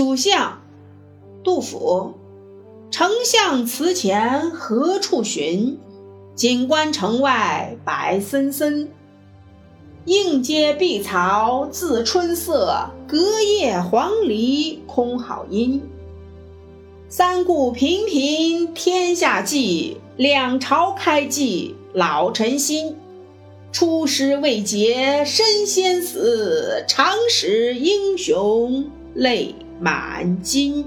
蜀相，杜甫。丞相祠前何处寻？锦官城外白森森。应阶碧草自春色，隔叶黄鹂空好音。三顾频频天下计，两朝开济老臣心。出师未捷身先死，长使英雄泪满襟。